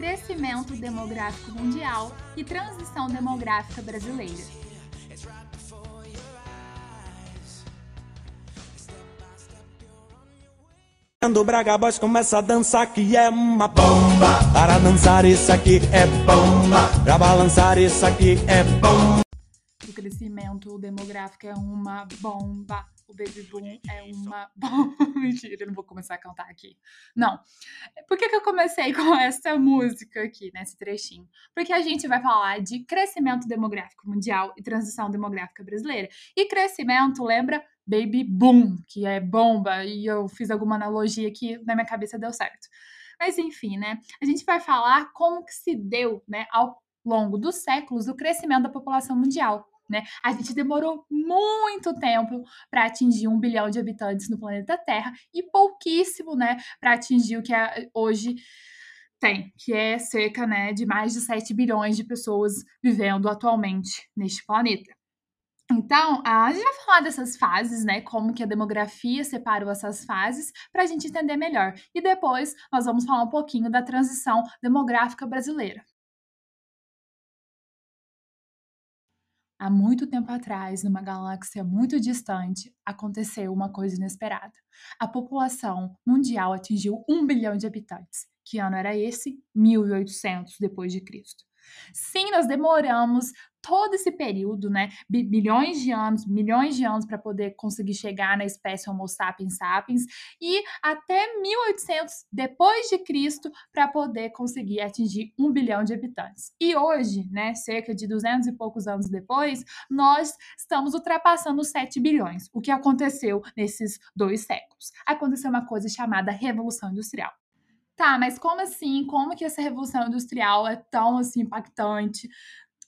crescimento demográfico mundial e transição demográfica brasileira. Quando o Braga Boys começa a dançar que é uma bomba. Para dançar isso aqui é bomba. Pra balançar isso aqui é bomba. O crescimento demográfico é uma bomba o Baby Boom é uma. Mentira, eu não vou começar a cantar aqui. Não. Por que, que eu comecei com essa música aqui, nesse trechinho? Porque a gente vai falar de crescimento demográfico mundial e transição demográfica brasileira. E crescimento lembra Baby Boom, que é bomba, e eu fiz alguma analogia que na minha cabeça deu certo. Mas enfim, né? A gente vai falar como que se deu, né, ao longo dos séculos o crescimento da população mundial. Né? A gente demorou muito tempo para atingir um bilhão de habitantes no planeta Terra e pouquíssimo né, para atingir o que é hoje tem, que é cerca né, de mais de 7 bilhões de pessoas vivendo atualmente neste planeta. Então, a gente vai falar dessas fases, né? Como que a demografia separou essas fases para a gente entender melhor. E depois nós vamos falar um pouquinho da transição demográfica brasileira. Há muito tempo atrás, numa galáxia muito distante, aconteceu uma coisa inesperada. A população mundial atingiu um bilhão de habitantes. Que ano era esse? 1800 depois de Cristo. Sim, nós demoramos todo esse período, né, bilhões de anos, milhões de anos para poder conseguir chegar na espécie Homo sapiens sapiens e até 1800 depois de Cristo para poder conseguir atingir um bilhão de habitantes. E hoje, né, cerca de 200 e poucos anos depois, nós estamos ultrapassando os 7 bilhões. O que aconteceu nesses dois séculos? Aconteceu uma coisa chamada Revolução Industrial. Tá, mas como assim? Como que essa revolução industrial é tão assim impactante?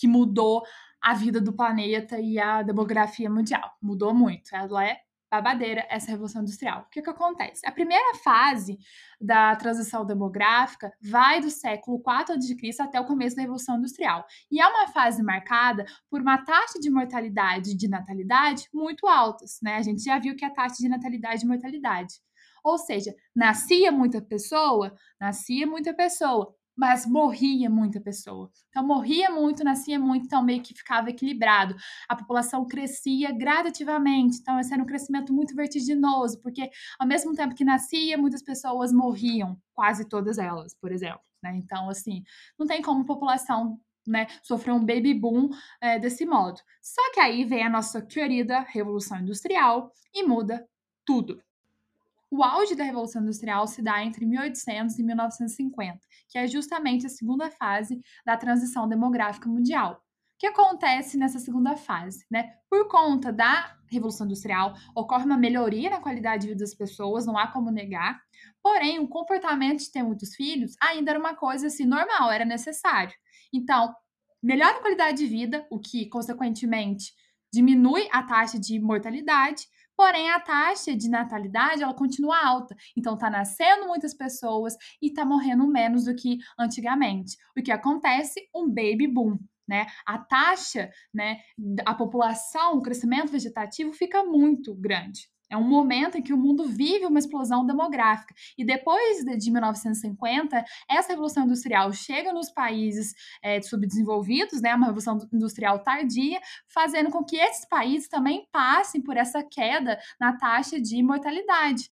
Que mudou a vida do planeta e a demografia mundial. Mudou muito. Ela é babadeira essa revolução industrial. O que, que acontece? A primeira fase da transição demográfica vai do século 4 a.C. até o começo da revolução industrial. E é uma fase marcada por uma taxa de mortalidade e de natalidade muito altas, né? A gente já viu que é a taxa de natalidade e mortalidade. Ou seja, nascia muita pessoa, nascia muita pessoa, mas morria muita pessoa. Então, morria muito, nascia muito, então meio que ficava equilibrado. A população crescia gradativamente, então esse era um crescimento muito vertiginoso, porque ao mesmo tempo que nascia, muitas pessoas morriam, quase todas elas, por exemplo. Né? Então, assim, não tem como a população né, sofrer um baby boom é, desse modo. Só que aí vem a nossa querida Revolução Industrial e muda tudo. O auge da Revolução Industrial se dá entre 1800 e 1950, que é justamente a segunda fase da transição demográfica mundial. O que acontece nessa segunda fase? Né? Por conta da Revolução Industrial, ocorre uma melhoria na qualidade de vida das pessoas, não há como negar. Porém, o comportamento de ter muitos filhos ainda era uma coisa assim normal, era necessário. Então, melhora a qualidade de vida, o que, consequentemente, diminui a taxa de mortalidade, Porém, a taxa de natalidade ela continua alta. Então, está nascendo muitas pessoas e está morrendo menos do que antigamente. O que acontece? Um baby boom. Né? A taxa, né, a população, o crescimento vegetativo fica muito grande. É um momento em que o mundo vive uma explosão demográfica. E depois de 1950, essa revolução industrial chega nos países é, subdesenvolvidos, né, uma revolução industrial tardia, fazendo com que esses países também passem por essa queda na taxa de mortalidade.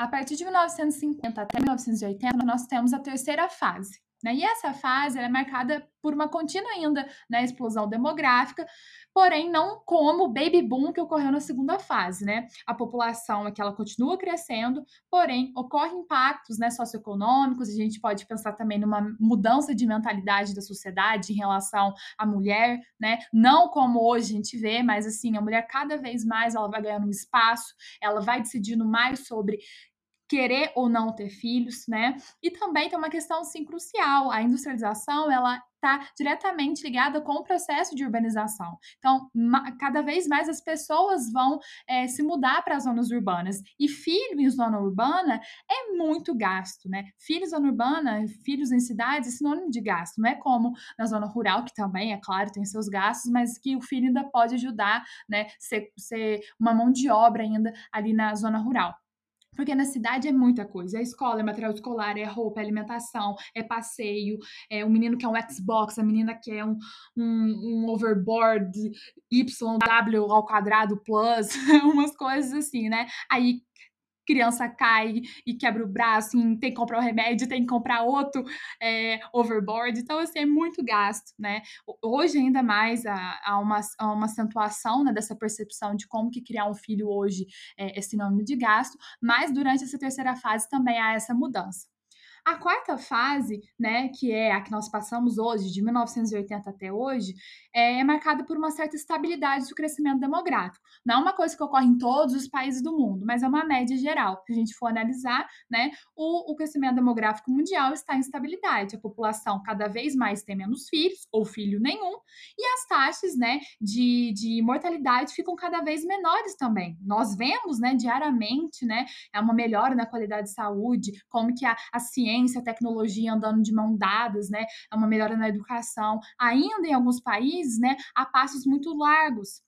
A partir de 1950 até 1980, nós temos a terceira fase, né? E essa fase é marcada por uma contínua ainda né, explosão demográfica, porém não como o baby boom que ocorreu na segunda fase. Né? A população é que ela continua crescendo, porém ocorrem impactos né, socioeconômicos, a gente pode pensar também numa mudança de mentalidade da sociedade em relação à mulher, né? não como hoje a gente vê, mas assim, a mulher cada vez mais ela vai ganhando um espaço, ela vai decidindo mais sobre querer ou não ter filhos, né? E também tem uma questão sim crucial, a industrialização, ela está diretamente ligada com o processo de urbanização. Então, cada vez mais as pessoas vão é, se mudar para as zonas urbanas. E filho em zona urbana é muito gasto, né? Filhos em zona urbana, filhos em cidades é sinônimo de gasto. Não é como na zona rural, que também, é claro, tem seus gastos, mas que o filho ainda pode ajudar, né? Ser, ser uma mão de obra ainda ali na zona rural. Porque na cidade é muita coisa. É escola, é material escolar, é roupa, é alimentação, é passeio, é o menino que é um Xbox, a menina que é um, um, um overboard YW ao quadrado plus, umas coisas assim, né? Aí criança cai e quebra o braço, e tem que comprar o remédio, tem que comprar outro é, overboard. Então, assim, é muito gasto, né? Hoje, ainda mais, há, há uma, há uma acentuação né, dessa percepção de como que criar um filho hoje é, é sinônimo de gasto, mas durante essa terceira fase também há essa mudança. A quarta fase, né, que é a que nós passamos hoje, de 1980 até hoje, é marcada por uma certa estabilidade do crescimento demográfico. Não é uma coisa que ocorre em todos os países do mundo, mas é uma média geral. Se a gente for analisar, né, o, o crescimento demográfico mundial está em estabilidade. A população cada vez mais tem menos filhos, ou filho nenhum, e as taxas, né, de, de mortalidade ficam cada vez menores também. Nós vemos, né, diariamente, né, é uma melhora na qualidade de saúde, como que a, a ciência ciência, tecnologia andando de mão dadas, né? É uma melhora na educação. Ainda em alguns países, né, a passos muito largos,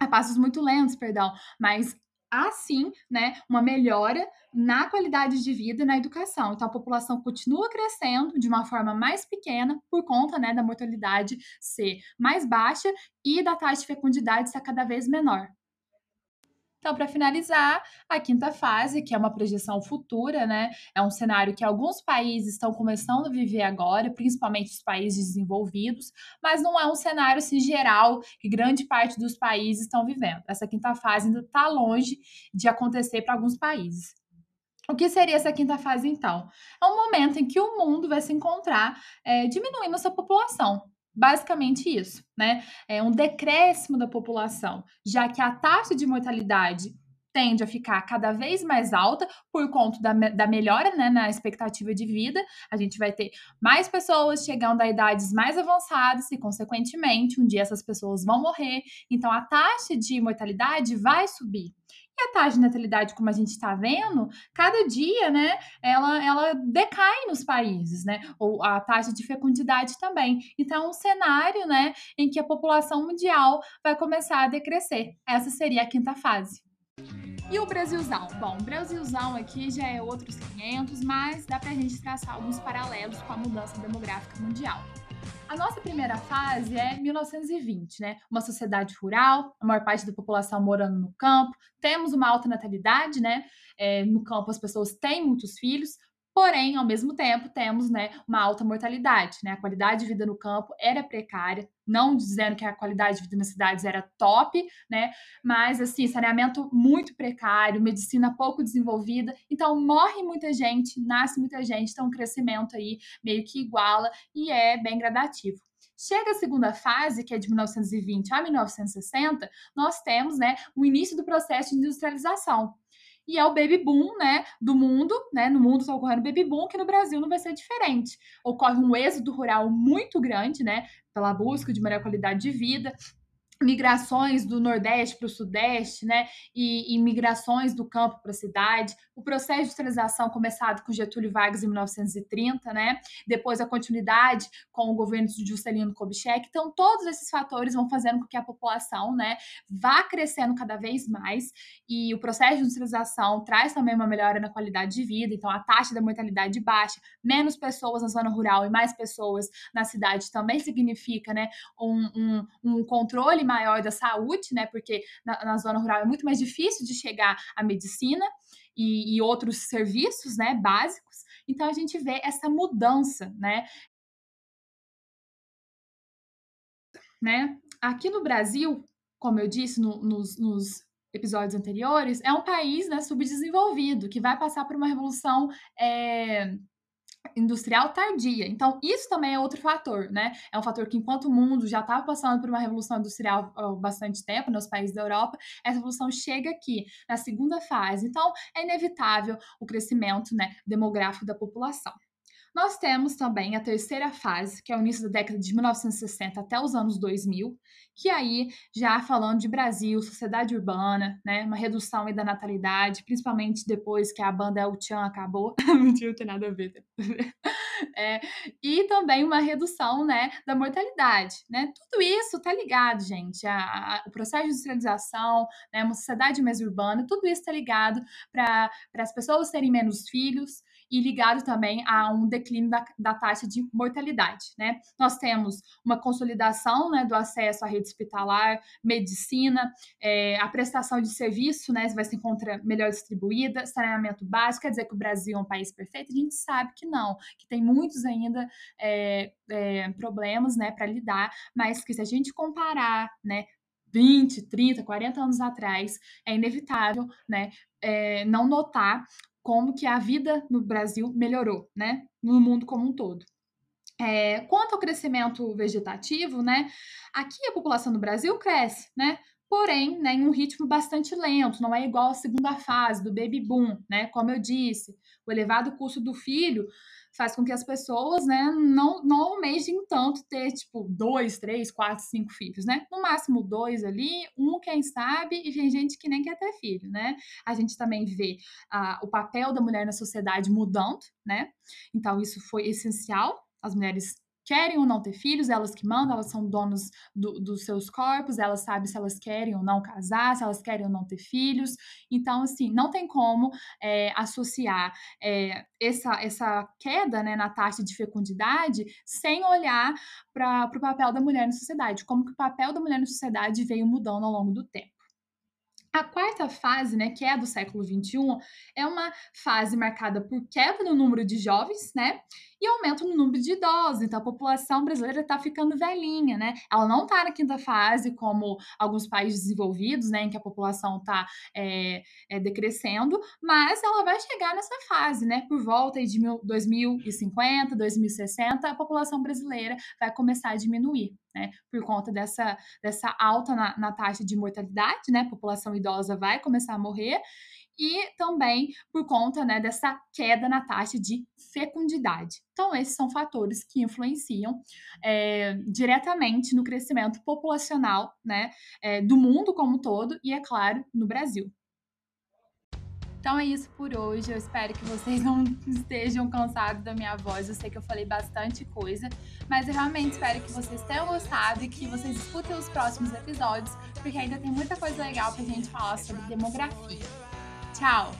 a passos muito lentos, perdão, mas há sim, né, uma melhora na qualidade de vida e na educação. Então a população continua crescendo de uma forma mais pequena por conta, né, da mortalidade ser mais baixa e da taxa de fecundidade ser cada vez menor. Então, para finalizar, a quinta fase, que é uma projeção futura, né? É um cenário que alguns países estão começando a viver agora, principalmente os países desenvolvidos, mas não é um cenário assim, geral que grande parte dos países estão vivendo. Essa quinta fase ainda está longe de acontecer para alguns países. O que seria essa quinta fase, então? É um momento em que o mundo vai se encontrar é, diminuindo essa população, Basicamente isso, né? É um decréscimo da população, já que a taxa de mortalidade tende a ficar cada vez mais alta por conta da, da melhora né, na expectativa de vida. A gente vai ter mais pessoas chegando a idades mais avançadas e, consequentemente, um dia essas pessoas vão morrer. Então, a taxa de mortalidade vai subir. A taxa de natalidade, como a gente está vendo, cada dia, né, ela, ela decai nos países, né, ou a taxa de fecundidade também. Então, um cenário, né, em que a população mundial vai começar a decrescer. Essa seria a quinta fase. E o Brasilzão? Bom, o Brasilzão aqui já é outros 500, mas dá pra gente traçar alguns paralelos com a mudança demográfica mundial. A nossa primeira fase é 1920, né? Uma sociedade rural, a maior parte da população morando no campo, temos uma alta natalidade, né? É, no campo as pessoas têm muitos filhos, Porém, ao mesmo tempo, temos né, uma alta mortalidade. Né? A qualidade de vida no campo era precária, não dizendo que a qualidade de vida nas cidades era top, né? Mas assim, saneamento muito precário, medicina pouco desenvolvida, então morre muita gente, nasce muita gente, então o crescimento aí meio que iguala e é bem gradativo. Chega a segunda fase, que é de 1920 a 1960, nós temos né, o início do processo de industrialização e é o baby boom, né, do mundo, né, no mundo está ocorrendo baby boom, que no Brasil não vai ser diferente. Ocorre um êxodo rural muito grande, né, pela busca de melhor qualidade de vida, migrações do Nordeste para o Sudeste, né, e, e, migrações do campo para a cidade, o processo de industrialização começado com Getúlio Vargas em 1930, né, depois a continuidade com o governo de Juscelino Kubitschek, então todos esses fatores vão fazendo com que a população, né, vá crescendo cada vez mais, e o processo de industrialização traz também uma melhora na qualidade de vida, então a taxa da mortalidade baixa, menos pessoas na zona rural e mais pessoas na cidade também significa, né, um, um, um controle maior da saúde, né? Porque na, na zona rural é muito mais difícil de chegar à medicina e, e outros serviços, né? Básicos. Então a gente vê essa mudança, né? né? Aqui no Brasil, como eu disse no, nos, nos, episódios anteriores, é um país né, subdesenvolvido que vai passar por uma revolução é, industrial tardia. Então, isso também é outro fator, né? É um fator que, enquanto o mundo já estava passando por uma revolução industrial há bastante tempo nos países da Europa, essa revolução chega aqui, na segunda fase. Então, é inevitável o crescimento né, demográfico da população. Nós temos também a terceira fase, que é o início da década de 1960 até os anos 2000, que aí já falando de Brasil, sociedade urbana, né, uma redução da natalidade, principalmente depois que a banda El Chan acabou, não tem nada a ver. É, e também uma redução né, da mortalidade. Né? Tudo isso está ligado, gente. A, a, o processo de industrialização, né, uma sociedade mais urbana, tudo isso está ligado para as pessoas terem menos filhos, e ligado também a um declínio da, da taxa de mortalidade. Né? Nós temos uma consolidação né, do acesso à rede hospitalar, medicina, é, a prestação de serviço né, vai se encontrar melhor distribuída, saneamento básico, quer dizer que o Brasil é um país perfeito? A gente sabe que não, que tem muitos ainda é, é, problemas né, para lidar, mas que se a gente comparar né, 20, 30, 40 anos atrás, é inevitável né, é, não notar como que a vida no Brasil melhorou, né? No mundo como um todo. É, quanto ao crescimento vegetativo, né? Aqui a população do Brasil cresce, né? Porém, né, em um ritmo bastante lento, não é igual à segunda fase do baby boom, né? Como eu disse, o elevado custo do filho faz com que as pessoas, né, não, não almejem tanto ter, tipo, dois, três, quatro, cinco filhos, né? No máximo dois ali, um quem sabe, e tem gente que nem quer ter filho, né? A gente também vê ah, o papel da mulher na sociedade mudando, né? Então, isso foi essencial. As mulheres querem ou não ter filhos, elas que mandam, elas são donos do, dos seus corpos, elas sabem se elas querem ou não casar, se elas querem ou não ter filhos. Então, assim, não tem como é, associar é, essa, essa queda né, na taxa de fecundidade sem olhar para o papel da mulher na sociedade, como que o papel da mulher na sociedade veio mudando ao longo do tempo. A quarta fase, né, que é a do século XXI, é uma fase marcada por queda no número de jovens, né, e aumento no número de idosos. Então, a população brasileira está ficando velhinha, né? Ela não está na quinta fase, como alguns países desenvolvidos, né, em que a população está é, é, decrescendo, mas ela vai chegar nessa fase, né? Por volta de 2050, 2060, a população brasileira vai começar a diminuir. Né, por conta dessa, dessa alta na, na taxa de mortalidade, né, a população idosa vai começar a morrer, e também por conta né, dessa queda na taxa de fecundidade. Então, esses são fatores que influenciam é, diretamente no crescimento populacional né, é, do mundo como um todo e, é claro, no Brasil. Então é isso por hoje. Eu espero que vocês não estejam cansados da minha voz. Eu sei que eu falei bastante coisa, mas eu realmente espero que vocês tenham gostado e que vocês escutem os próximos episódios, porque ainda tem muita coisa legal pra gente falar sobre demografia. 跳。